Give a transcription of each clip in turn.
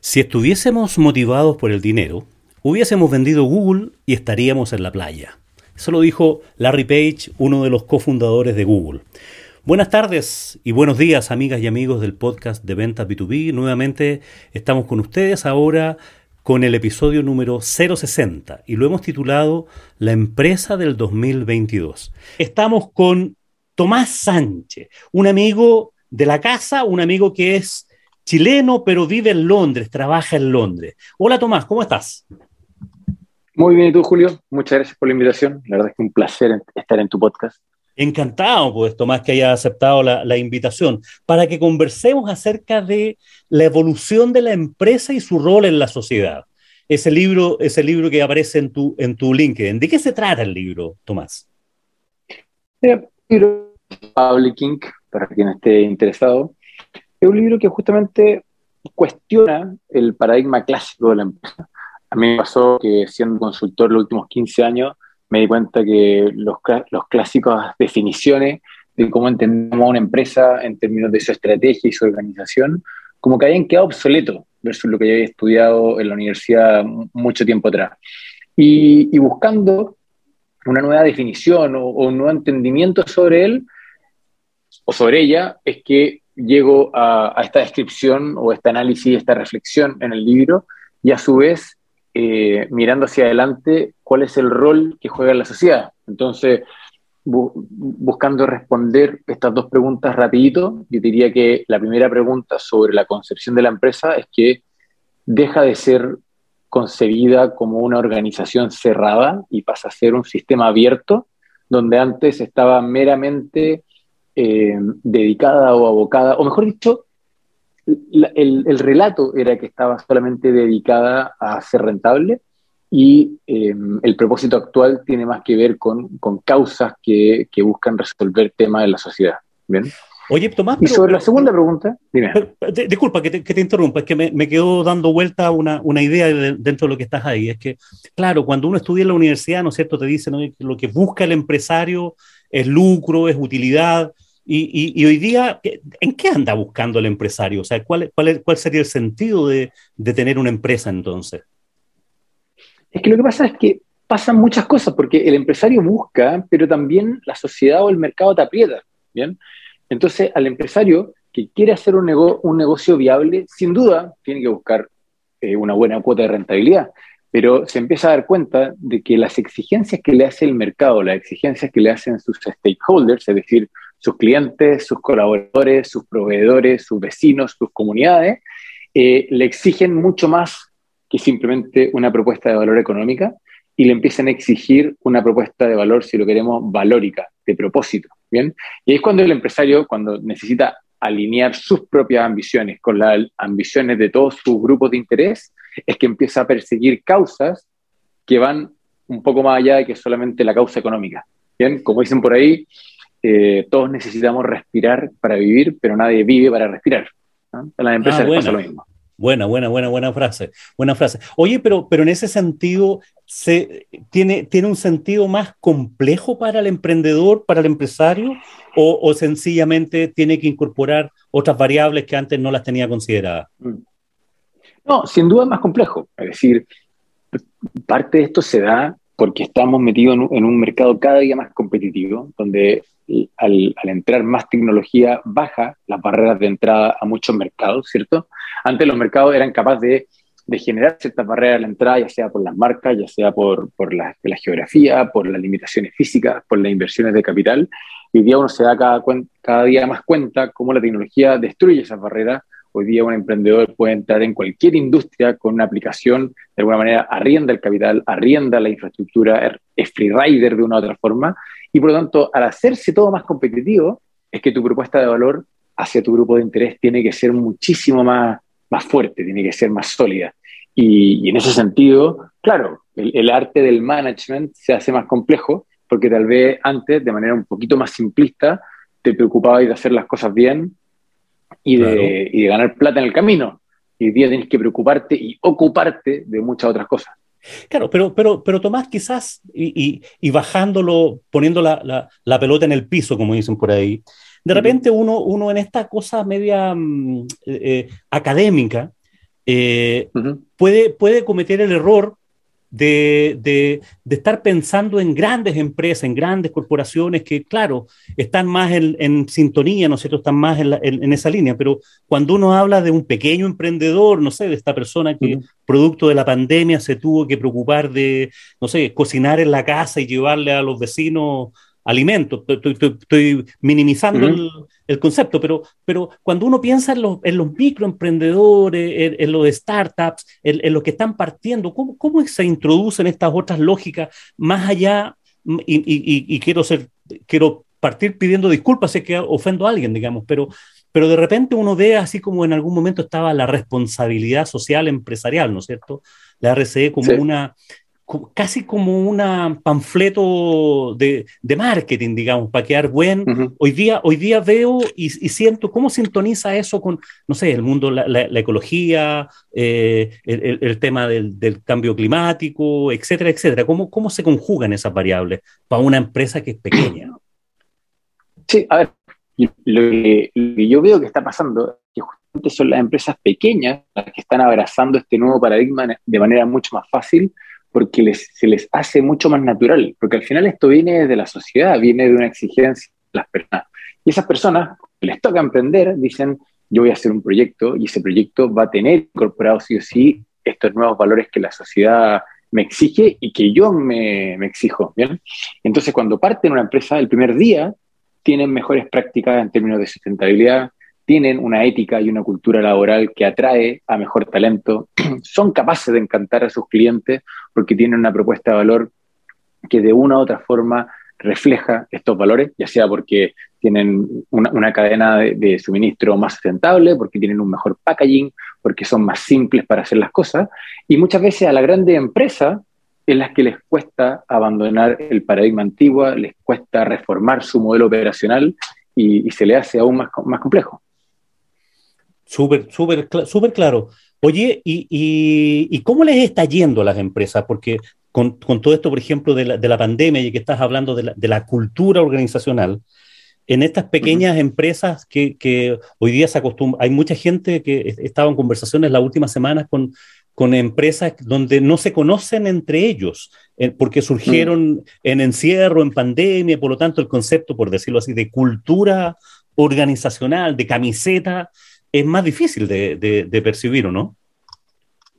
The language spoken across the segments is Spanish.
Si estuviésemos motivados por el dinero, hubiésemos vendido Google y estaríamos en la playa. Eso lo dijo Larry Page, uno de los cofundadores de Google. Buenas tardes y buenos días, amigas y amigos del podcast de Ventas B2B. Nuevamente estamos con ustedes ahora con el episodio número 060 y lo hemos titulado La empresa del 2022. Estamos con Tomás Sánchez, un amigo de la casa, un amigo que es chileno, pero vive en Londres, trabaja en Londres. Hola Tomás, ¿cómo estás? Muy bien, ¿y tú, Julio? Muchas gracias por la invitación. La verdad es que un placer estar en tu podcast. Encantado, pues, Tomás, que haya aceptado la, invitación, para que conversemos acerca de la evolución de la empresa y su rol en la sociedad. Ese libro, ese libro que aparece en tu, en tu LinkedIn. ¿De qué se trata el libro, Tomás? El libro Public Inc., para quien esté interesado, es un libro que justamente cuestiona el paradigma clásico de la empresa. A mí me pasó que siendo consultor los últimos 15 años, me di cuenta que los, los clásicas definiciones de cómo entendemos una empresa en términos de su estrategia y su organización, como que habían quedado obsoletos versus lo que yo había estudiado en la universidad mucho tiempo atrás. Y, buscando una nueva definición o, o, un nuevo entendimiento sobre él o sobre ella, es que llego a, esta descripción o este análisis, esta reflexión en el libro, y a su vez, eh, mirando hacia adelante, cuál es el rol que juega la sociedad. Entonces, buscando responder estas dos preguntas rapidito, yo diría que la primera pregunta sobre la concepción de la empresa es que deja de ser concebida como una organización cerrada y pasa a ser un sistema abierto, donde antes estaba meramente eh, dedicada o abocada, o mejor dicho, el, relato era que estaba solamente dedicada a ser rentable y em, el propósito actual tiene más que ver con, causas que, buscan resolver temas de la sociedad. ¿bien? Oye, Tomás. Y sobre la segunda pregunta, dime. disculpa que te, interrumpa, es que me, me quedó dando vuelta una, una idea dentro de lo que estás ahí. Es que, claro, cuando uno estudia en la universidad, ¿no es cierto? Te dicen que lo que busca el empresario es lucro, es utilidad, y, hoy día, ¿en qué anda buscando el empresario? O sea, ¿cuál, cuál, sería el sentido de, tener una empresa entonces? Es que lo que pasa es que pasan muchas cosas, porque el empresario busca, pero también la sociedad o el mercado te aprieta, ¿bien? Entonces, al empresario que quiere hacer un, un negocio viable, sin duda, tiene que buscar eh, una buena cuota de rentabilidad, pero se empieza a dar cuenta de que las exigencias que le hace el mercado, las exigencias que le hacen sus stakeholders, es decir, sus clientes, sus colaboradores, sus proveedores, sus vecinos, sus comunidades, eh, le exigen mucho más que simplemente una propuesta de valor económica y le empiezan a exigir una propuesta de valor, si lo queremos, valórica, de propósito. ¿bien? Y es cuando el empresario, cuando necesita alinear sus propias ambiciones con las ambiciones de todos sus grupos de interés, es que empieza a perseguir causas que van un poco más allá de que solamente la causa económica. Bien, como dicen por ahí, eh, todos necesitamos respirar para vivir, pero nadie vive para respirar. En las empresas ah, pasa lo mismo. Buena, buena, buena, buena frase. Buena frase. Oye, pero, pero en ese sentido, se, tiene, ¿tiene un sentido más complejo para el emprendedor, para el empresario, o, o, sencillamente tiene que incorporar otras variables que antes no las tenía consideradas? Mm. No, sin duda es más complejo. Es decir, parte de esto se da porque estamos metidos en un, mercado cada día más competitivo, donde al, entrar más tecnología baja las barreras de entrada a muchos mercados, ¿cierto? Antes los mercados eran capaces de, generar ciertas barreras a la entrada, ya sea por las marcas, ya sea por, la, geografía, por las limitaciones físicas, por las inversiones de capital. Hoy día uno se da cada, cada día más cuenta cómo la tecnología destruye esas barreras Hoy día un emprendedor puede entrar en cualquier industria con una aplicación, de alguna manera arrienda el capital, arrienda la infraestructura, es free rider de una u otra forma, y por lo tanto, al hacerse todo más competitivo, es que tu propuesta de valor hacia tu grupo de interés tiene que ser muchísimo más, más fuerte, tiene que ser más sólida. Y, en ese sentido, claro, el, el, arte del management se hace más complejo porque tal vez antes, de manera un poquito más simplista, te preocupabas de hacer las cosas bien y de, ganar plata en el camino. y hoy día tienes que preocuparte y ocuparte de muchas otras cosas. Claro, pero, pero, pero Tomás, quizás, y, y, bajándolo, poniendo la, la, pelota en el piso, como dicen por ahí, de repente uno, uno en esta cosa media mm, eh, eh, académica eh, puede, puede cometer el error de, de, de, estar pensando en grandes empresas, en grandes corporaciones que, claro, están más en, en sintonía, ¿no es cierto?, están más en, en, esa línea, pero cuando uno habla de un pequeño emprendedor, no sé, de esta persona que, producto de la pandemia, se tuvo que preocupar de, no sé, cocinar en la casa y llevarle a los vecinos alimentos. Estoy, minimizando el, concepto, pero, pero cuando uno piensa en los, en los microemprendedores, en, los startups, en, los que están partiendo, ¿cómo, ¿cómo, se introducen estas otras lógicas más allá? Y, quiero, ser, quiero partir pidiendo disculpas si es que ofendo a alguien, digamos, pero, pero de repente uno ve así como en algún momento estaba la responsabilidad social empresarial, ¿no es cierto? La RCE como una casi como un panfleto de, de, marketing, digamos, para quedar buen. hoy, día, hoy día veo y, siento cómo sintoniza eso con, no sé, el mundo, la, la, ecología, eh, el, el, tema del, del, cambio climático, etcétera, etcétera. ¿Cómo, ¿Cómo se conjugan esas variables para una empresa que es pequeña? Sí, a ver, lo que, lo que yo veo que está pasando es que justamente son las empresas pequeñas las que están abrazando este nuevo paradigma de manera mucho más fácil porque les, se les hace mucho más natural, porque al final esto viene de la sociedad, viene de una exigencia de las personas. Y esas personas les toca emprender, dicen, yo voy a hacer un proyecto y ese proyecto va a tener incorporado sí o sí estos nuevos valores que la sociedad me exige y que yo me, me exijo. ¿bien? Entonces, cuando parten una empresa, el primer día tienen mejores prácticas en términos de sustentabilidad, tienen una ética y una cultura laboral que atrae a mejor talento, son capaces de encantar a sus clientes porque tienen una propuesta de valor que de una u otra forma refleja estos valores, ya sea porque tienen una, cadena de, suministro más sustentable, porque tienen un mejor packaging, porque son más simples para hacer las cosas, y muchas veces a la grande empresa en las que les cuesta abandonar el paradigma antiguo, les cuesta reformar su modelo operacional y, y se le hace aún más, más complejo. Súper, súper, súper claro. Oye, ¿y, y, cómo les está yendo a las empresas? Porque con, con todo esto, por ejemplo, de la, de la, pandemia y que estás hablando de la, de la cultura organizacional, en estas pequeñas empresas que, que, hoy día se acostumbra, hay mucha gente que estaba en conversaciones las últimas semanas con, con empresas donde no se conocen entre ellos, eh, porque surgieron en encierro, en pandemia, por lo tanto el concepto, por decirlo así, de cultura organizacional, de camiseta, es más difícil de, percibir, ¿o no?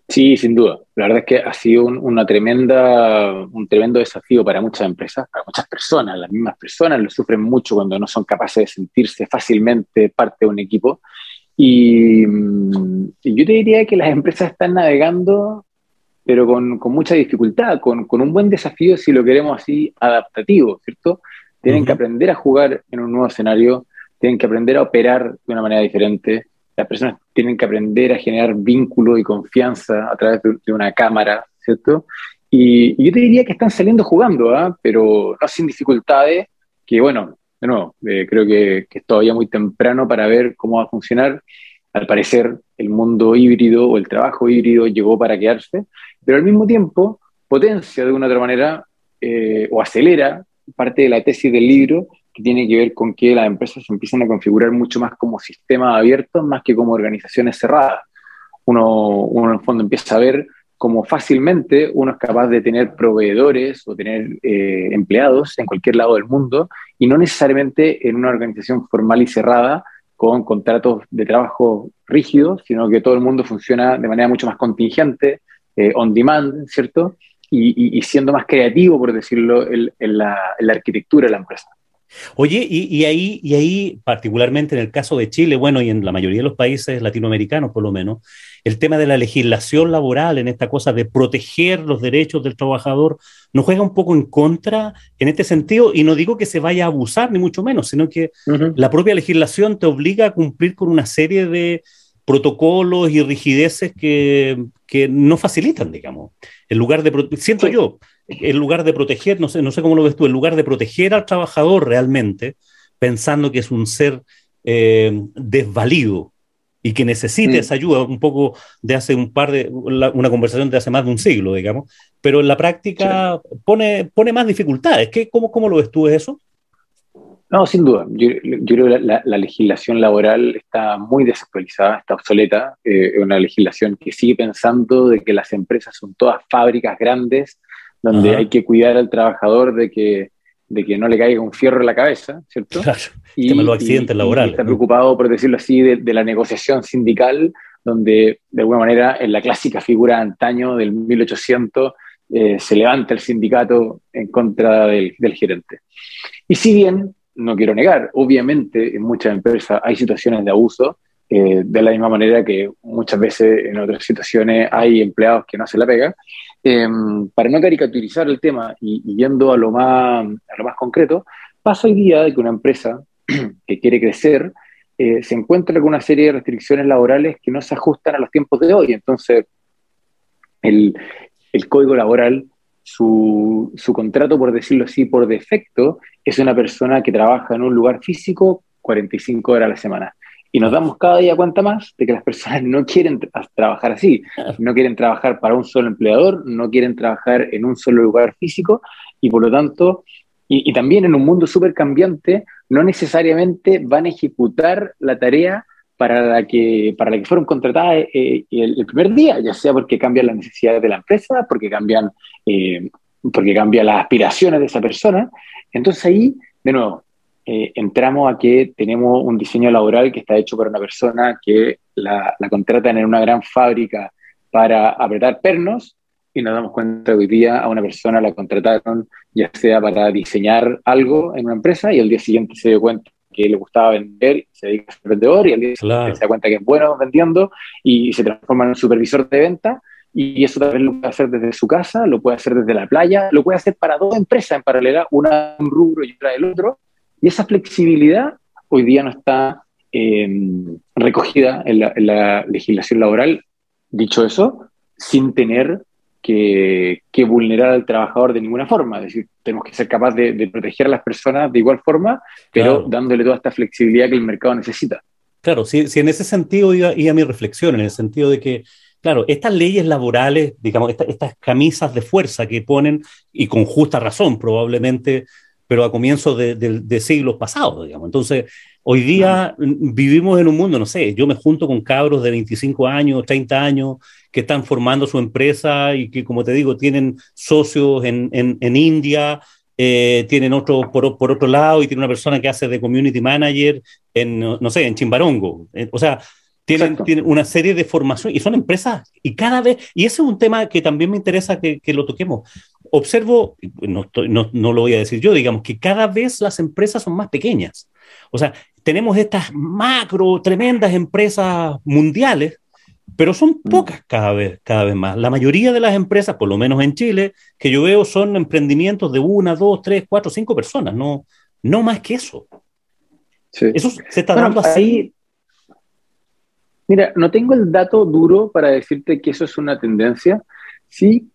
Sí, sin duda. La verdad es que ha sido un, una tremenda, un tremendo desafío para muchas empresas, para muchas personas. Las mismas personas lo sufren mucho cuando no son capaces de sentirse fácilmente parte de un equipo. Y, yo te diría que las empresas están navegando, pero con, mucha dificultad, con, un buen desafío, si lo queremos así, adaptativo, ¿cierto? Tienen que aprender a jugar en un nuevo escenario, tienen que aprender a operar de una manera diferente, las personas tienen que aprender a generar vínculo y confianza a través de, una cámara, ¿cierto? Y, yo te diría que están saliendo jugando, ¿ah? pero no sin dificultades, que bueno, de nuevo, eh, creo que, que, es todavía muy temprano para ver cómo va a funcionar. Al parecer, el mundo híbrido o el trabajo híbrido llegó para quedarse, pero al mismo tiempo potencia de una otra manera eh, o acelera parte de la tesis del libro que tiene que ver con que las empresas se empiezan a configurar mucho más como sistemas abiertos más que como organizaciones cerradas. Uno, uno en el fondo empieza a ver cómo fácilmente uno es capaz de tener proveedores o tener eh, empleados en cualquier lado del mundo y no necesariamente en una organización formal y cerrada con contratos de trabajo rígidos, sino que todo el mundo funciona de manera mucho más contingente, eh, on demand, ¿cierto? Y, siendo más creativo, por decirlo, en la arquitectura de la empresa. Oye, y, ahí, y ahí, particularmente en el caso de Chile, bueno, y en la mayoría de los países latinoamericanos por lo menos, el tema de la legislación laboral, en esta cosa de proteger los derechos del trabajador, nos juega un poco en contra en este sentido, y no digo que se vaya a abusar, ni mucho menos, sino que la propia legislación te obliga a cumplir con una serie de protocolos y rigideces que, que no facilitan, digamos. En lugar de, siento yo, en lugar de proteger, no sé, no sé cómo lo ves tú, en lugar de proteger al trabajador realmente, pensando que es un ser eh, desvalido y que necesite mm. esa ayuda, un poco de hace un par de, una conversación de hace más de un siglo, digamos, pero en la práctica pone, pone más dificultades. ¿Qué, cómo, ¿Cómo lo ves tú eso? No, sin duda. Yo, creo que la, legislación laboral está muy desactualizada, está obsoleta. Eh, es una legislación que sigue pensando de que las empresas son todas fábricas grandes, donde hay que cuidar al trabajador de que, de que no le caiga un fierro en la cabeza, ¿cierto? Claro, y, los accidentes laborales. está preocupado, por decirlo así, de, la negociación sindical, donde de alguna manera en la clásica figura antaño del 1800 eh, se levanta el sindicato en contra del, del gerente. Y si bien no quiero negar, obviamente en muchas empresas hay situaciones de abuso, eh, de la misma manera que muchas veces en otras situaciones hay empleados que no se la pega. Em, para no caricaturizar el tema y, yendo a lo, más, a lo más concreto, pasa hoy día de que una empresa que quiere crecer eh, se encuentra con una serie de restricciones laborales que no se ajustan a los tiempos de hoy. Entonces, el, el código laboral su, su, contrato, por decirlo así, por defecto, es una persona que trabaja en un lugar físico 45 horas a la semana. Y nos damos cada día cuenta más de que las personas no quieren trabajar así, no quieren trabajar para un solo empleador, no quieren trabajar en un solo lugar físico y por lo tanto, y, también en un mundo súper cambiante, no necesariamente van a ejecutar la tarea para la que, para la que fueron contratadas eh, el, primer día, ya sea porque cambian las necesidades de la empresa, porque cambian, eh, porque cambian las aspiraciones de esa persona. Entonces ahí, de nuevo, eh, entramos a que tenemos un diseño laboral que está hecho para una persona que la, la contratan en una gran fábrica para apretar pernos y nos damos cuenta que hoy día a una persona la contrataron ya sea para diseñar algo en una empresa y el día siguiente se dio cuenta que le gustaba vender, se dedica a ser vendedor y al día se da cuenta que es bueno vendiendo y se transforma en un supervisor de venta. Y eso también lo puede hacer desde su casa, lo puede hacer desde la playa, lo puede hacer para dos empresas en paralela, una un rubro y otra del otro. Y esa flexibilidad hoy día no está em, recogida en la, en la legislación laboral. Dicho eso, sin tener que, vulnerar al trabajador de ninguna forma. Es decir, tenemos que ser capaces de, proteger a las personas de igual forma, pero dándole toda esta flexibilidad que el mercado necesita. Claro, si, si en ese sentido iba, a mi reflexión, en el sentido de que, claro, estas leyes laborales, digamos, estas camisas de fuerza que ponen, y con justa razón probablemente, pero a comienzos de, de siglos pasados, digamos. Entonces, hoy día vivimos en un mundo, no sé, yo me junto con cabros de 25 años, 30 años, que están formando su empresa y que, como te digo, tienen socios en, en, India, eh, tienen otro por, por, otro lado y tiene una persona que hace de community manager en, no sé, en Chimbarongo. Eh, o sea, tienen, tienen, una serie de formación y son empresas y cada vez, y ese es un tema que también me interesa que, que lo toquemos. Observo, no, no, no, lo voy a decir yo, digamos que cada vez las empresas son más pequeñas. O sea, tenemos estas macro, tremendas empresas mundiales pero son mm. pocas cada vez, cada vez más. La mayoría de las empresas, por lo menos en Chile, que yo veo son emprendimientos de una, dos, tres, cuatro, cinco personas, no, no más que eso. Eso se está dando así. Mira, no tengo el dato duro para decirte que eso es una tendencia. Sí,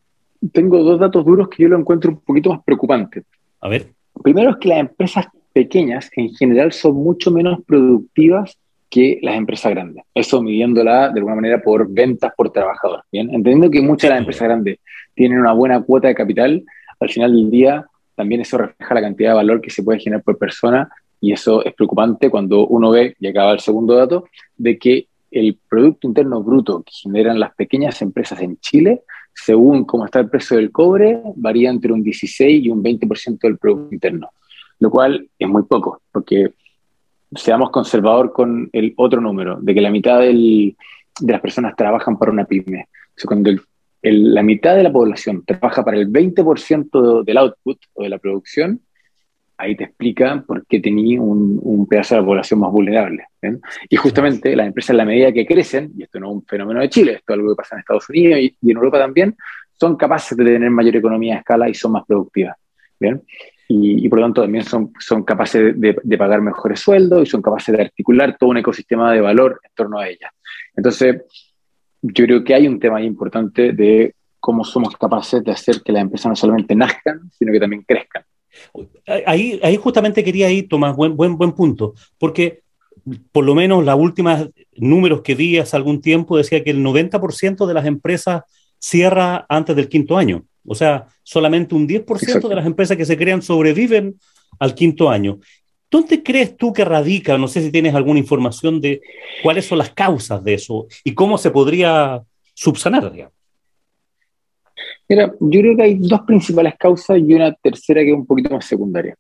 tengo dos datos duros que yo lo encuentro un poquito más preocupante. A ver. Primero es que las empresas pequeñas en general son mucho menos productivas que las empresas grandes. Eso midiéndola de alguna manera por ventas por trabajador. Bien, entendiendo que muchas de las empresas grandes tienen una buena cuota de capital, al final del día también eso refleja la cantidad de valor que se puede generar por persona y eso es preocupante cuando uno ve, y acaba el segundo dato, de que el Producto Interno Bruto que generan las pequeñas empresas en Chile, según cómo está el precio del cobre, varía entre un 16 y un 20% del Producto Interno, lo cual es muy poco, porque seamos conservador con el otro número, de que la mitad de las personas trabajan para una pyme. O cuando la mitad de la población trabaja para el 20% del output o de la producción, ahí te explica por qué tenía un, pedazo de la población más vulnerable. Y justamente las empresas, en la medida que crecen, y esto no es un fenómeno de Chile, esto es algo que pasa en Estados Unidos y, y en Europa también, son capaces de tener mayor economía de escala y son más productivas. ¿bien? y, por lo tanto también son, son capaces de, pagar mejores sueldos y son capaces de articular todo un ecosistema de valor en torno a ellas. Entonces, yo creo que hay un tema importante de cómo somos capaces de hacer que las empresas no solamente nazcan, sino que también crezcan. Ahí, ahí justamente quería ir, Tomás, buen, buen, buen punto, porque por lo menos los últimos números que vi hace algún tiempo decía que el 90% de las empresas cierra antes del quinto año. O sea, solamente un 10% de las empresas que se crean sobreviven al quinto año. ¿Dónde crees tú que radica? No sé si tienes alguna información de cuáles son las causas de eso y cómo se podría subsanar. Mira, yo creo que hay dos principales causas y una tercera que es un poquito más secundaria.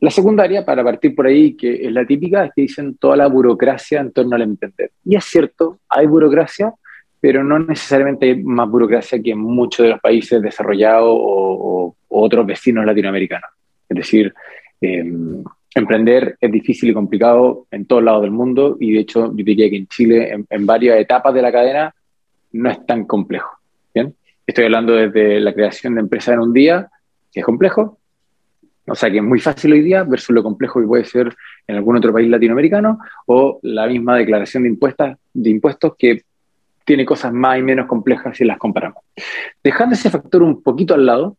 La secundaria, para partir por ahí, que es la típica, es que dicen toda la burocracia en torno al emprender. Y es cierto, hay burocracia, pero no necesariamente hay más burocracia que en muchos de los países desarrollados o, otros vecinos latinoamericanos. Es decir, em, emprender es difícil y complicado en todos lados del mundo y de hecho yo diría que en Chile, en, varias etapas de la cadena, no es tan complejo. ¿bien? Estoy hablando desde la creación de empresas en un día, que es complejo, o sea que es muy fácil hoy día versus lo complejo que puede ser en algún otro país latinoamericano, o la misma declaración de impuestos que tiene cosas más y menos complejas si las comparamos. Dejando ese factor un poquito al lado,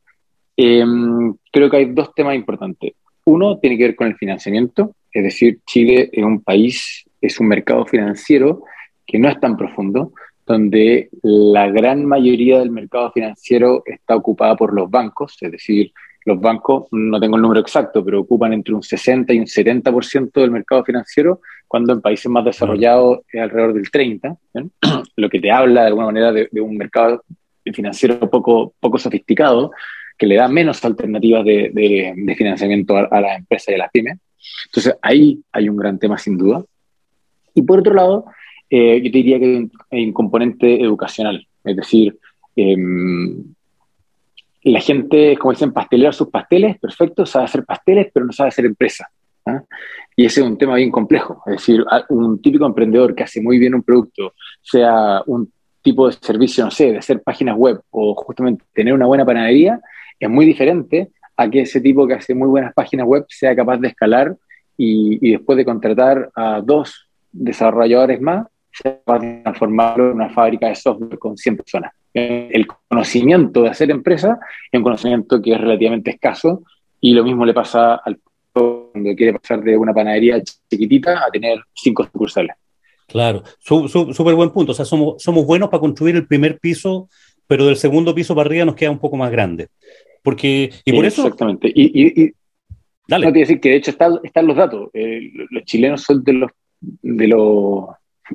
em, creo que hay dos temas importantes. Uno tiene que ver con el financiamiento, es decir, Chile es un país, es un mercado financiero que no es tan profundo, donde la gran mayoría del mercado financiero está ocupada por los bancos, es decir, los bancos, no tengo el número exacto, pero ocupan entre un 60 y un 70% del mercado financiero, cuando en países más desarrollados es alrededor del 30%, lo que te habla de alguna manera de, un mercado financiero poco, poco sofisticado, que le da menos alternativas de, financiamiento a, las empresas y a las pymes. Entonces, ahí hay un gran tema sin duda. Y por otro lado, eh, yo diría que hay un, componente educacional, es decir, em, la gente, como dicen, pastelear sus pasteles, perfecto, sabe hacer pasteles, pero no sabe hacer empresa. ¿ah? Y ese es un tema bien complejo. Es decir, un típico emprendedor que hace muy bien un producto, sea un tipo de servicio, no sé, de hacer páginas web o justamente tener una buena panadería, es muy diferente a que ese tipo que hace muy buenas páginas web sea capaz de escalar y, y después de contratar a dos desarrolladores más, sea capaz de transformarlo en una fábrica de software con 100 personas el conocimiento de hacer empresa es un conocimiento que es relativamente escaso y lo mismo le pasa al cuando quiere pasar de una panadería chiquitita a tener cinco sucursales. Claro, súper buen punto. O sea, somos, somos buenos para construir el primer piso, pero del segundo piso para arriba nos queda un poco más grande. Porque, y por eso... Exactamente. Y, y, Dale. No te decir que de hecho están los datos. Eh, los chilenos son de los... De los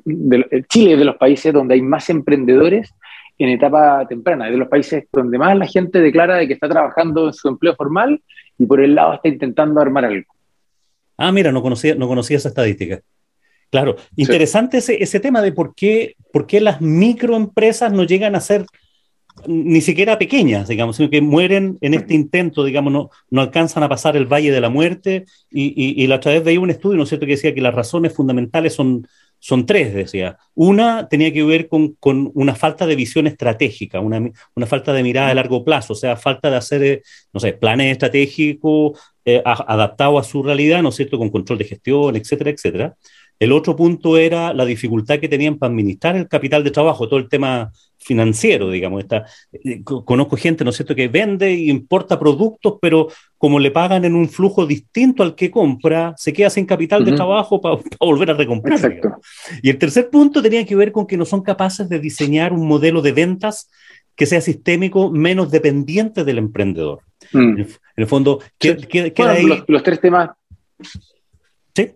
de, Chile es de los países donde hay más emprendedores en etapa temprana, es de los países donde más la gente declara de que está trabajando en su empleo formal y por el lado está intentando armar algo. Ah, mira, no conocía, no conocía esa estadística. Claro, interesante ese, ese, tema de por qué, por qué las microempresas no llegan a ser ni siquiera pequeñas, digamos, sino que mueren en este intento, digamos, no, no alcanzan a pasar el valle de la muerte. Y, y, y la otra vez veía un estudio, ¿no es cierto?, que decía que las razones fundamentales son, son tres, decía. Una tenía que ver con, una falta de visión estratégica, una, falta de mirada a largo plazo, o sea, falta de hacer, eh, no sé, planes estratégicos eh, adaptados a su realidad, ¿no es cierto?, con control de gestión, etcétera, etcétera. El otro punto era la dificultad que tenían para administrar el capital de trabajo, todo el tema financiero, digamos. Esta, eh, conozco gente, ¿no es cierto?, que vende e importa productos, pero como le pagan en un flujo distinto al que compra, se queda sin capital de trabajo para volver a recomprar. Exacto. Y el tercer punto tenía que ver con que no son capaces de diseñar un modelo de ventas que sea sistémico, menos dependiente del emprendedor. Mm. En, el, fondo, ¿qué, los tres temas. Sí.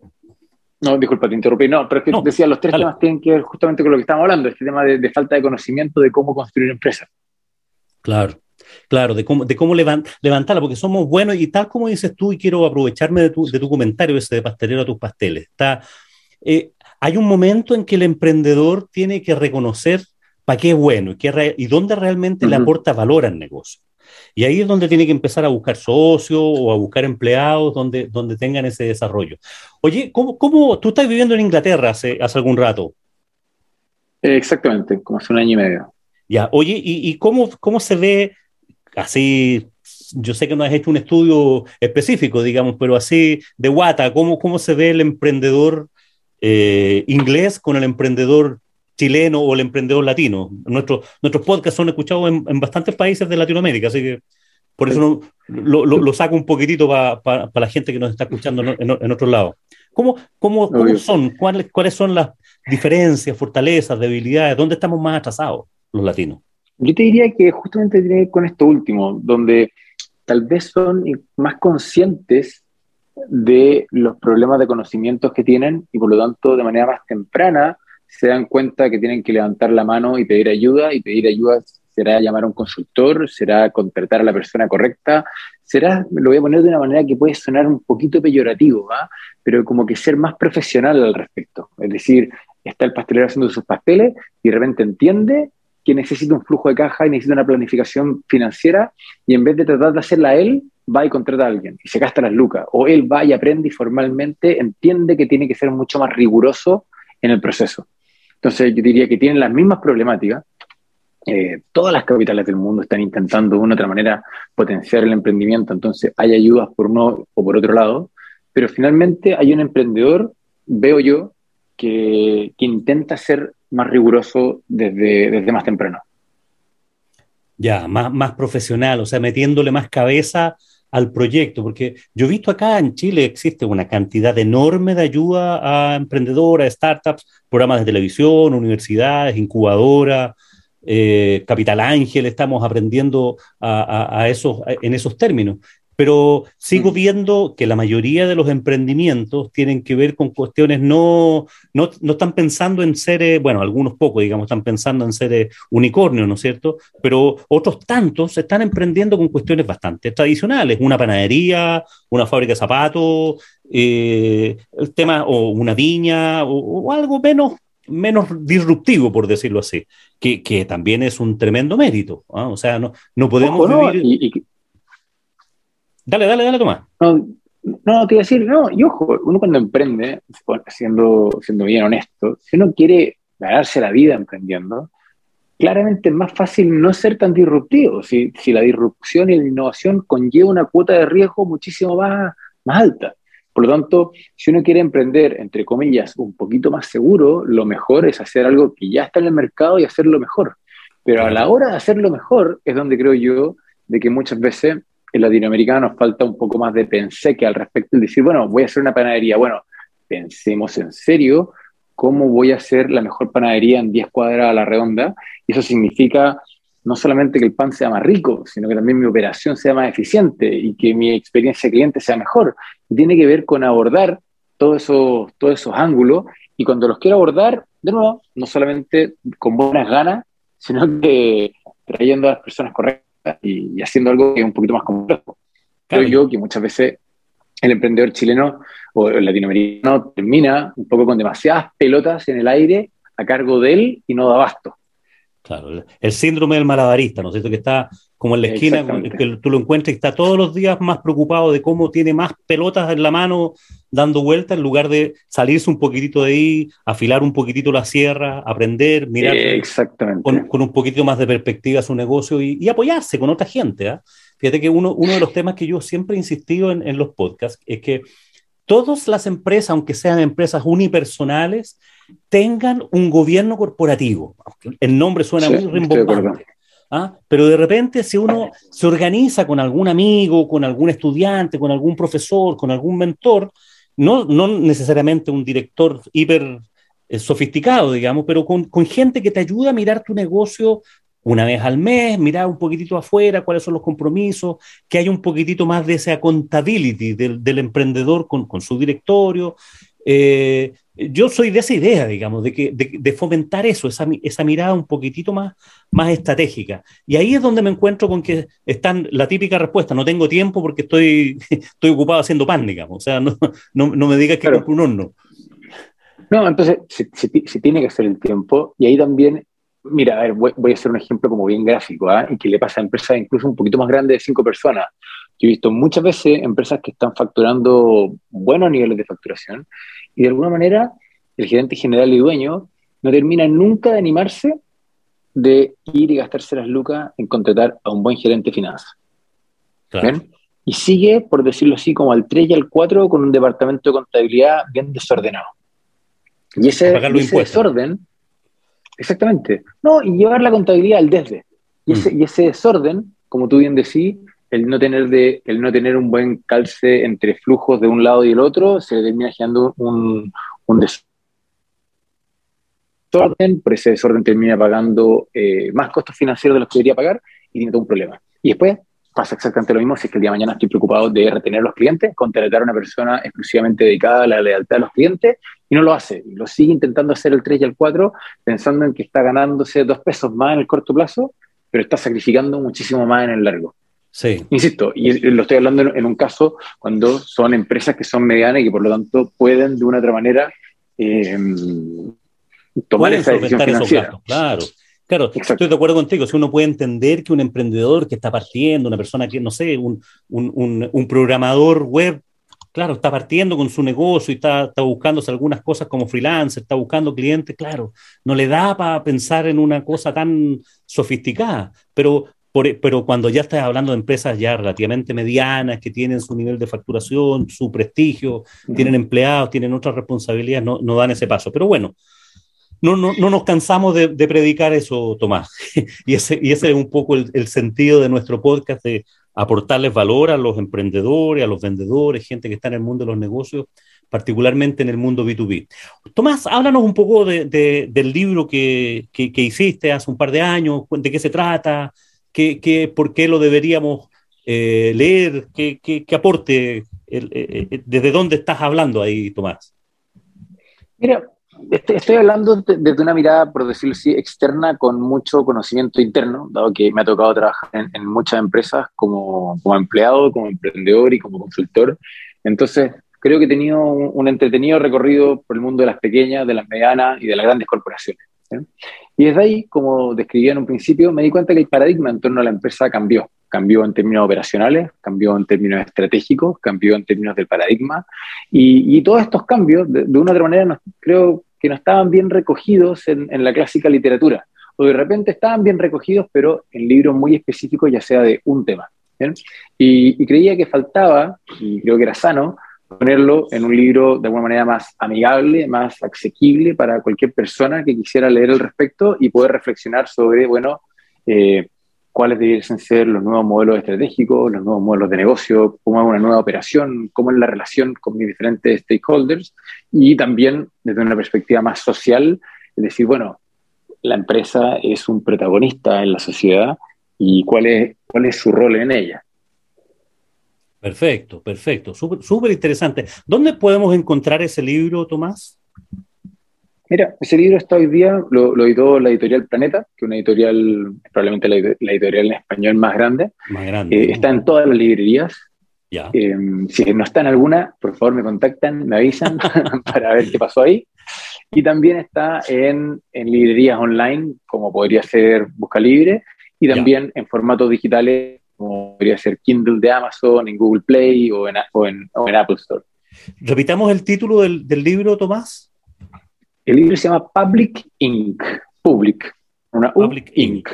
No, disculpa, te interrumpí. No, pero es que decía, los tres temas tienen que ver justamente con lo que estamos hablando, este tema de, falta de conocimiento de cómo construir empresas. Claro, claro, de cómo, de cómo levantarla, porque somos buenos y tal como dices tú, y quiero aprovecharme de tu, de tu comentario ese de pastelero a tus pasteles. Está, eh, hay un momento en que el emprendedor tiene que reconocer para qué es bueno y, qué, y dónde realmente le aporta valor al negocio. Y ahí es donde tiene que empezar a buscar socios o a buscar empleados donde, donde tengan ese desarrollo. Oye, ¿cómo, cómo tú estás viviendo en Inglaterra hace, hace algún rato? Exactamente, como hace un año y medio. Ya, oye, ¿y, y cómo, cómo se ve así? Yo sé que no has hecho un estudio específico, digamos, pero así de guata, ¿cómo, cómo se ve el emprendedor eh, inglés con el emprendedor chileno o el emprendedor latino. Nuestros, nuestros podcasts son escuchados en, bastantes países de Latinoamérica, así que por eso lo, lo, saco un poquitito para la gente que nos está escuchando en, en otros lados. ¿Cómo, cómo, son? ¿Cuáles, ¿Cuáles son las diferencias, fortalezas, debilidades? ¿Dónde estamos más atrasados los latinos? Yo te diría que justamente tiene que ver con esto último, donde tal vez son más conscientes de los problemas de conocimientos que tienen y por lo tanto de manera más temprana se dan cuenta que tienen que levantar la mano y pedir ayuda y pedir ayuda será llamar a un consultor, será contratar a la persona correcta, será, lo voy a poner de una manera que puede sonar un poquito peyorativo, pero como que ser más profesional al respecto. Es decir, está el pastelero haciendo sus pasteles y de repente entiende que necesita un flujo de caja y necesita una planificación financiera y en vez de tratar de hacerla él, va y contrata a alguien y se gasta las lucas. O él va y aprende y formalmente entiende que tiene que ser mucho más riguroso en el proceso. Entonces yo diría que tienen las mismas problemáticas. Eh, todas las capitales del mundo están intentando de una u otra manera potenciar el emprendimiento, entonces hay ayudas por uno o por otro lado, pero finalmente hay un emprendedor, veo yo, que, que intenta ser más riguroso desde, desde más temprano. Ya, más, más profesional, o sea, metiéndole más cabeza al proyecto, porque yo he visto acá en Chile existe una cantidad enorme de ayuda a emprendedoras, startups, programas de televisión, universidades, incubadoras, eh, Capital Ángel, estamos aprendiendo a, esos, en esos términos pero sigo mm. viendo que la mayoría de los emprendimientos tienen que ver con cuestiones no, no, no están pensando en ser, bueno, algunos pocos, digamos, están pensando en ser unicornios, ¿no es cierto? Pero otros tantos están emprendiendo con cuestiones bastante tradicionales, una panadería, una fábrica de zapatos, eh, el tema, o una viña, o, algo menos menos disruptivo, por decirlo así, que, que también es un tremendo mérito. ¿ah? O sea, no, no podemos vivir... Dale, dale, dale, toma. No, no, te iba a decir, no, y ojo, uno cuando emprende, siendo, siendo bien honesto, si uno quiere ganarse la vida emprendiendo, claramente es más fácil no ser tan disruptivo, si, si la disrupción y la innovación conlleva una cuota de riesgo muchísimo más, más alta. Por lo tanto, si uno quiere emprender, entre comillas, un poquito más seguro, lo mejor es hacer algo que ya está en el mercado y hacerlo mejor. Pero a la hora de hacerlo mejor es donde creo yo de que muchas veces en Latinoamérica nos falta un poco más de que al respecto y decir, bueno, voy a hacer una panadería. Bueno, pensemos en serio cómo voy a hacer la mejor panadería en 10 cuadras a la redonda. Y eso significa no solamente que el pan sea más rico, sino que también mi operación sea más eficiente y que mi experiencia cliente sea mejor. Y tiene que ver con abordar todos esos, todos esos ángulos y cuando los quiero abordar, de nuevo, no solamente con buenas ganas, sino que trayendo a las personas correctas y, haciendo algo que es un poquito más complejo. Creo yo que muchas veces el emprendedor chileno o el latinoamericano termina un poco con demasiadas pelotas en el aire a cargo de él y no da abasto. Claro, el síndrome del malabarista, ¿no es cierto? Que está como en la esquina, que tú lo encuentras y está todos los días más preocupado de cómo tiene más pelotas en la mano dando vueltas en lugar de salirse un poquitito de ahí, afilar un poquitito la sierra, aprender, mirar Exactamente. Con, un poquito más de perspectiva su negocio y, apoyarse con otra gente. ¿ah? Fíjate que uno, uno de los temas que yo siempre he insistido en, en los podcasts es que todas las empresas, aunque sean empresas unipersonales, tengan un gobierno corporativo. El nombre suena muy rimbombante. ¿ah? Pero de repente, si uno se organiza con algún amigo, con algún estudiante, con algún profesor, con algún mentor, no, no necesariamente un director hiper eh, sofisticado, digamos, pero con, con, gente que te ayuda a mirar tu negocio una vez al mes, mirar un poquitito afuera cuáles son los compromisos, que haya un poquitito más de esa accountability del, del emprendedor con, con, su directorio. Eh, yo soy de esa idea, digamos, de, que, de, fomentar eso, esa, esa, mirada un poquitito más, más estratégica. Y ahí es donde me encuentro con que están la típica respuesta, no tengo tiempo porque estoy, estoy ocupado haciendo pan, digamos. O sea, no, no, no me digas que compro un horno. No, entonces se, tiene que hacer el tiempo y ahí también, mira, a ver, voy, a hacer un ejemplo como bien gráfico, ¿ah? y que le pasa a empresas incluso un poquito más grandes de cinco personas. Yo he visto muchas veces empresas que están facturando buenos niveles de facturación y de alguna manera el gerente general y dueño no termina nunca de animarse de ir y gastarse las lucas en contratar a un buen gerente de finanzas. Y sigue, por decirlo así, como al 3 y al 4 con un departamento de contabilidad bien desordenado. Y ese, desorden, exactamente, no, y llevar la contabilidad al desde. Y ese, mm. y ese desorden, como tú bien decís, el no tener de, el no tener un buen calce entre flujos de un lado y el otro, se termina generando un, un desorden, por ese desorden termina pagando eh, más costos financieros de los que debería pagar y tiene todo un problema. Y después pasa exactamente lo mismo si es que el día de mañana estoy preocupado de retener a los clientes, contratar a una persona exclusivamente dedicada a la lealtad a los clientes y no lo hace. Lo sigue intentando hacer el 3 y el 4 pensando en que está ganándose dos pesos más en el corto plazo, pero está sacrificando muchísimo más en el largo. Sí. Insisto, y lo estoy hablando en, un caso cuando son empresas que son medianas y que por lo tanto pueden de una otra manera eh, tomar esa decisión financiera. claro. Claro, estoy de acuerdo contigo. Si uno puede entender que un emprendedor que está partiendo, una persona que, no sé, un, un, un, programador web, claro, está partiendo con su negocio y está, está, buscándose algunas cosas como freelancer, está buscando clientes, claro, no le da para pensar en una cosa tan sofisticada. Pero, pero cuando ya estás hablando de empresas ya relativamente medianas, que tienen su nivel de facturación, su prestigio, tienen empleados, tienen otras responsabilidades, no, no dan ese paso. Pero bueno, no, no, no nos cansamos de, predicar eso, Tomás. y, ese, y ese es un poco el, sentido de nuestro podcast, de aportarles valor a los emprendedores, a los vendedores, gente que está en el mundo de los negocios, particularmente en el mundo B2B. Tomás, háblanos un poco del libro que, hiciste hace un par de años, de qué se trata, qué, por qué lo deberíamos eh, leer, qué, aporte, eh, eh, desde dónde estás hablando ahí, Tomás. Mira, Estoy hablando desde una mirada, por decirlo así, externa con mucho conocimiento interno, dado que me ha tocado trabajar en, muchas empresas como, como, empleado, como emprendedor y como consultor. Entonces, creo que he tenido un, entretenido recorrido por el mundo de las pequeñas, de las medianas y de las grandes corporaciones. Y desde ahí, como describía en un principio, me di cuenta que el paradigma en torno a la empresa cambió. Cambió en términos operacionales, cambió en términos estratégicos, cambió en términos del paradigma. Y, todos estos cambios, de, de, una u otra manera, creo que no estaban bien recogidos en, la clásica literatura, o de repente estaban bien recogidos, pero en libros muy específicos, ya sea de un tema. Y, creía que faltaba, y creo que era sano, ponerlo en un libro de alguna manera más amigable, más asequible para cualquier persona que quisiera leer al respecto y poder reflexionar sobre, bueno, eh, cuáles deberían ser los nuevos modelos estratégicos, los nuevos modelos de negocio, cómo es una nueva operación, cómo es la relación con mis diferentes stakeholders y también desde una perspectiva más social, es decir, bueno, la empresa es un protagonista en la sociedad y cuál es, cuál es su rol en ella. Perfecto, perfecto, súper interesante. ¿Dónde podemos encontrar ese libro, Tomás? Mira, ese libro está hoy día, lo, editó la editorial Planeta, que es una editorial, probablemente la, editorial en español más grande. Más grande. Eh, está en todas las librerías. Ya. Eh, si no está en alguna, por favor me contactan, me avisan para ver qué pasó ahí. Y también está en, en, librerías online, como podría ser Busca Libre, y también en formatos digitales, como podría ser Kindle de Amazon, en Google Play o en, o en, o en Apple Store. Repitamos el título del, del libro, Tomás. El libro se llama Public Inc. Public. Una Public Inc.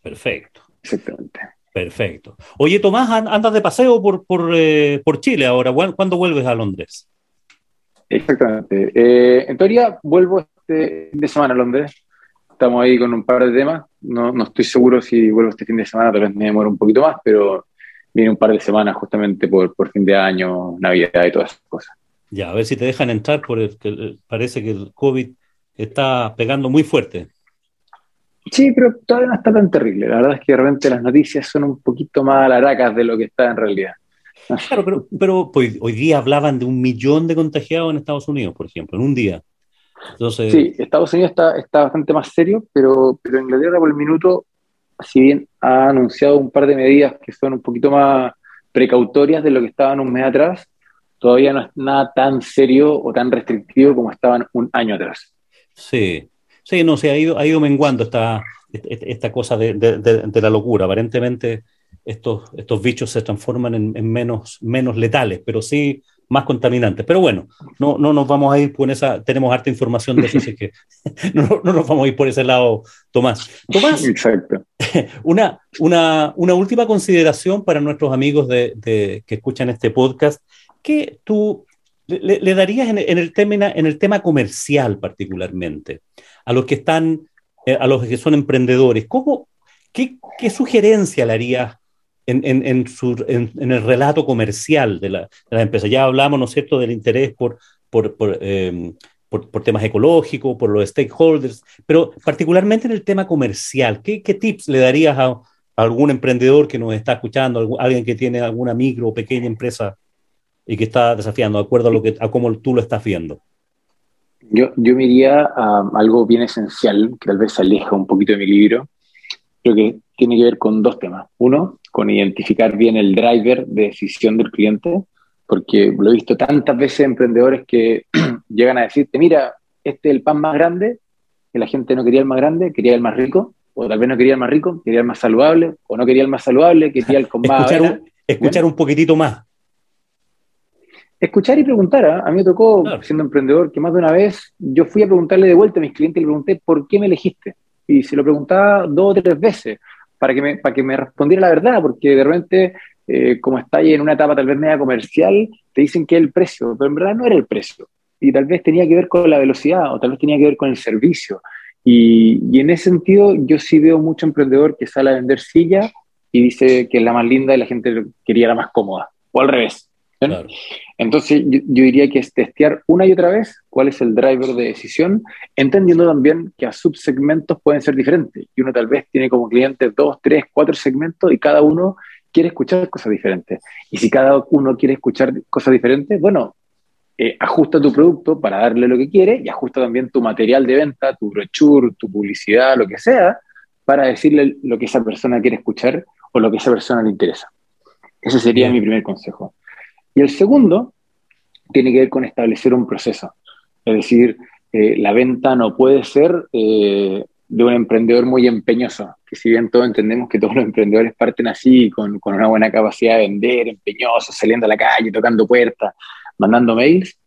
Perfecto. Exactamente. Perfecto. Oye, Tomás, andas de paseo por, por, eh, por Chile ahora. ¿Cuándo vuelves a Londres? Exactamente. Eh, en teoría, vuelvo este fin de semana a Londres. Estamos ahí con un par de temas. No, no estoy seguro si vuelvo este fin de semana, tal vez me demoro un poquito más, pero viene un par de semanas justamente por, por fin de año, Navidad y todas esas cosas. Ya, a ver si te dejan entrar, porque parece que el COVID está pegando muy fuerte. Sí, pero todavía no está tan terrible. La verdad es que de repente las noticias son un poquito más alaracas de lo que está en realidad. Claro, pero, pero pues, hoy día hablaban de un millón de contagiados en Estados Unidos, por ejemplo, en un día. Entonces... Sí, Estados Unidos está, está bastante más serio, pero, pero Inglaterra por el minuto, si bien ha anunciado un par de medidas que son un poquito más precautorias de lo que estaban un mes atrás, todavía no es nada tan serio o tan restrictivo como estaban un año atrás. Sí, sí, no, se ha ido, ha ido menguando esta, esta cosa de, la locura. Aparentemente estos, estos bichos se transforman en, menos, menos letales, pero sí más contaminantes. Pero bueno, no, no nos vamos a ir por esa, tenemos harta información de eso, así que no, no, nos vamos a ir por ese lado, Tomás. Tomás, Exacto. Una, una, una última consideración para nuestros amigos de, que escuchan este podcast ¿qué tú le, darías en, el tema, en el tema comercial particularmente a los que están, eh, a los que son emprendedores? ¿Cómo, qué, sugerencia le harías en, en, el relato comercial de la, empresa. Ya hablamos, ¿no es cierto?, del interés por, por, por, em, temas ecológicos, por los stakeholders, pero particularmente en el tema comercial, ¿qué, tips le darías a, algún emprendedor que nos está escuchando, alguien que tiene alguna micro o pequeña empresa y que está desafiando, de acuerdo a, lo que, a cómo tú lo estás viendo? Yo, yo me iría a algo bien esencial, que tal vez se aleja un poquito de mi libro, creo que tiene que ver con dos temas. Uno, con identificar bien el driver de decisión del cliente, porque lo he visto tantas veces emprendedores que llegan a decirte, mira, este es el pan más grande, que la gente no quería el más grande, quería el más rico, o tal vez no quería el más rico, quería el más saludable, o no quería el más saludable, quería el con más... escuchar, un, escuchar un poquitito más. Escuchar y preguntar. ¿ah? A mí me tocó, siendo emprendedor, que más de una vez yo fui a preguntarle de vuelta a mis clientes y le pregunté, ¿por qué me elegiste? Y se lo preguntaba dos o tres veces para que me, para que me respondiera la verdad, porque de repente, eh, como está ahí en una etapa tal vez media comercial, te dicen que el precio, pero en verdad no era el precio. Y tal vez tenía que ver con la velocidad o tal vez tenía que ver con el servicio. Y, y en ese sentido, yo sí veo mucho emprendedor que sale a vender silla y dice que es la más linda y la gente quería la más cómoda. O al revés. Entonces, yo, diría que es testear una y otra vez cuál es el driver de decisión, entendiendo también que a subsegmentos pueden ser diferentes. Y uno tal vez tiene como cliente dos, tres, cuatro segmentos y cada uno quiere escuchar cosas diferentes. Y si cada uno quiere escuchar cosas diferentes, bueno, eh, ajusta tu producto para darle lo que quiere y ajusta también tu material de venta, tu brochure, tu publicidad, lo que sea, para decirle lo que esa persona quiere escuchar o lo que esa persona le interesa. Ese sería mi primer consejo. Y el segundo tiene que ver con establecer un proceso. Es decir, eh, la venta no puede ser eh, de un emprendedor muy empeñoso, que si bien todos entendemos que todos los emprendedores parten así, con, con una buena capacidad de vender, empeñosos, saliendo a la calle, tocando puertas, mandando mails,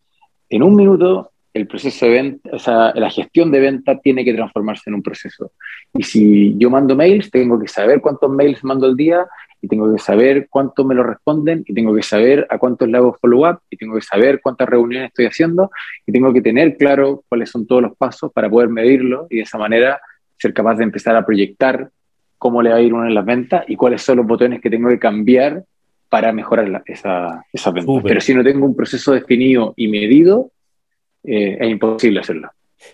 en un minuto el proceso de venta, o sea, la gestión de venta tiene que transformarse en un proceso. Y si yo mando mails, tengo que saber cuántos mails mando al día y tengo que saber cuánto me lo responden y tengo que saber a cuántos le hago follow-up y tengo que saber cuántas reuniones estoy haciendo y tengo que tener claro cuáles son todos los pasos para poder medirlo y de esa manera ser capaz de empezar a proyectar cómo le va a ir uno en las ventas y cuáles son los botones que tengo que cambiar para mejorar esa, esa venta. Pero si no tengo un proceso definido y medido, eh, es imposible hacerlo.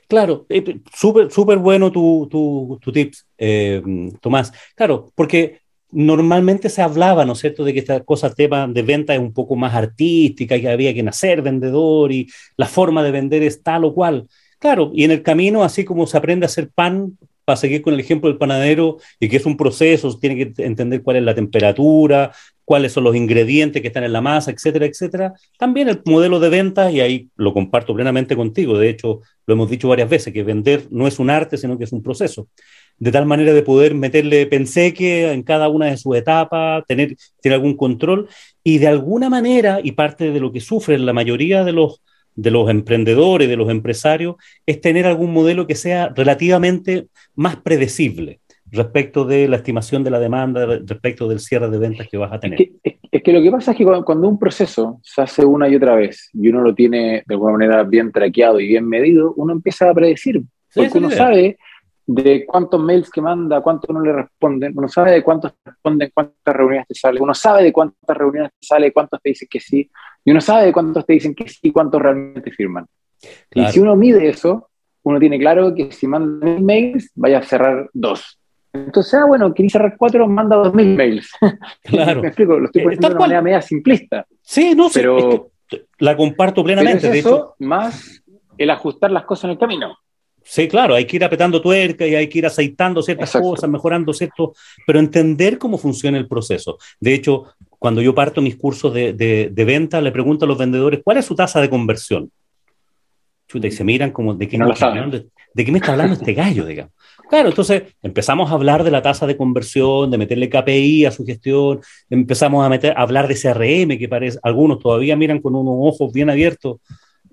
Claro, eh, súper súper bueno tu, tu, tu tips, eh, Tomás. Claro, porque normalmente se hablaba, ¿no es cierto?, de que esta cosa, tema de venta es un poco más artística, que había que nacer vendedor y la forma de vender es tal o cual. Claro, y en el camino, así como se aprende a hacer pan, para seguir con el ejemplo del panadero, y que es un proceso, tiene que entender cuál es la temperatura, cuáles son los ingredientes que están en la masa, etcétera, etcétera. También el modelo de venta, y ahí lo comparto plenamente contigo, de hecho lo hemos dicho varias veces, que vender no es un arte, sino que es un proceso de tal manera de poder meterle penseque en cada una de sus etapas, tener, tener algún control y de alguna manera, y parte de lo que sufren la mayoría de los, de los emprendedores, de los empresarios, es tener algún modelo que sea relativamente más predecible respecto de la estimación de la demanda, respecto del cierre de ventas que vas a tener. Es que, lo que pasa es que cuando, un proceso se hace una y otra vez y uno lo tiene de alguna manera bien traqueado y bien medido, uno empieza a predecir, porque uno sabe de cuántos mails que manda, cuántos no le responden, uno sabe de cuántos responden, cuántas reuniones te sale, uno sabe de cuántas reuniones te sale, cuántos te dicen que sí, y uno sabe de cuántos te dicen que sí, cuántos realmente firman. Y si uno mide eso, uno tiene claro que si manda mil mails, vaya a cerrar dos. Entonces, ah, bueno, quería cerrar cuatro, manda dos mil mails. Claro. Me explico, lo estoy eh, poniendo de una manera media simplista. Sí, no pero, la comparto plenamente. de eso, más el ajustar las cosas en el camino. Sí, claro, hay que ir apretando tuerca y hay que ir aceitando ciertas cosas, mejorando cierto, pero entender cómo funciona el proceso. De hecho, cuando yo parto mis cursos de, de, venta, le pregunto a los vendedores, ¿cuál es su tasa de conversión? Chuta, y se miran como, ¿de qué, me, está hablando, ¿de qué me está hablando este gallo, digamos? Claro, entonces empezamos a hablar de la tasa de conversión, de meterle KPI a su gestión, empezamos a, meter, a hablar de CRM, que parece, algunos todavía miran con unos ojos bien abiertos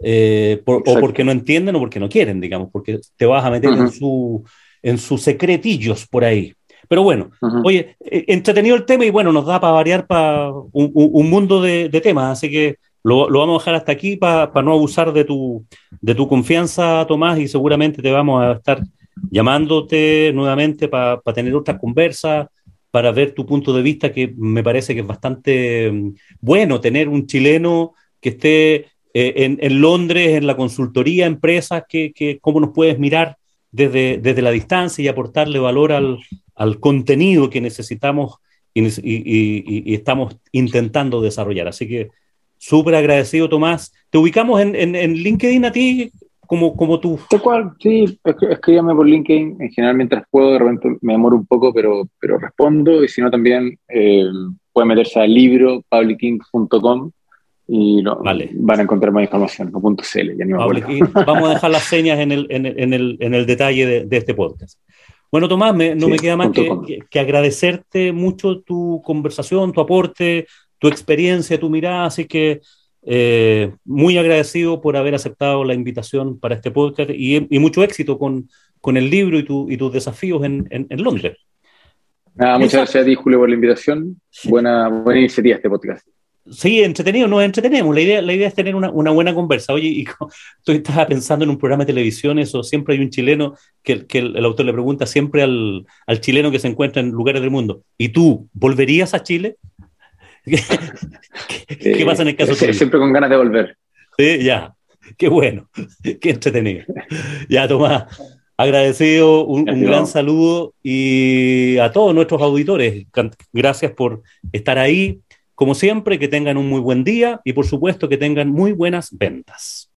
eh, o porque no entienden o porque no quieren, digamos, porque te vas a meter en, su, en sus secretillos por ahí. Pero bueno, oye, eh, entretenido el tema y bueno, nos da para variar para un, mundo de, temas, así que lo, lo, vamos a dejar hasta aquí para no abusar de tu, de tu confianza, Tomás, y seguramente te vamos a estar llamándote nuevamente para tener otras conversas para ver tu punto de vista, que me parece que es bastante mm, bueno tener un chileno que esté eh, en, Londres, en la consultoría, empresas, que, que, cómo nos puedes mirar desde, desde la distancia y aportarle valor al, al contenido que necesitamos y, y, estamos intentando desarrollar. Así que súper agradecido, Tomás. Te ubicamos en, en, en LinkedIn a ti como, como tú. Tal cual, sí, escríbame por LinkedIn. En general, mientras puedo, de repente me demoro un poco, pero, pero respondo. Y si no, también eh, pueden meterse al libro publiking.com y van a encontrar más información, no punto .cl, Vamos a dejar las señas en el, en el, en el, detalle de, este podcast. Bueno, Tomás, no me queda más que, que, agradecerte mucho tu conversación, tu aporte, tu experiencia, tu mirada, así que eh, muy agradecido por haber aceptado la invitación para este podcast y, mucho éxito con, con, el libro y, tu, y tus desafíos en, en, Londres. muchas gracias a ti, Julio, por la invitación. Buena, buena iniciativa este podcast. Sí, entretenido, nos entretenemos. La idea, la idea es tener una, una buena conversa. Oye, y tú estás pensando en un programa de televisión, eso siempre hay un chileno que, que el, autor le pregunta siempre al, al, chileno que se encuentra en lugares del mundo, ¿y tú volverías a Chile? ¿Qué, pasa en el caso tuyo? Siempre con ganas de volver. Sí, ya. Qué bueno. Qué entretenido. Ya, Tomás. Agradecido, un, un, gran saludo y a todos nuestros auditores, gracias por estar ahí. Como siempre, que tengan un muy buen día y por supuesto que tengan muy buenas ventas.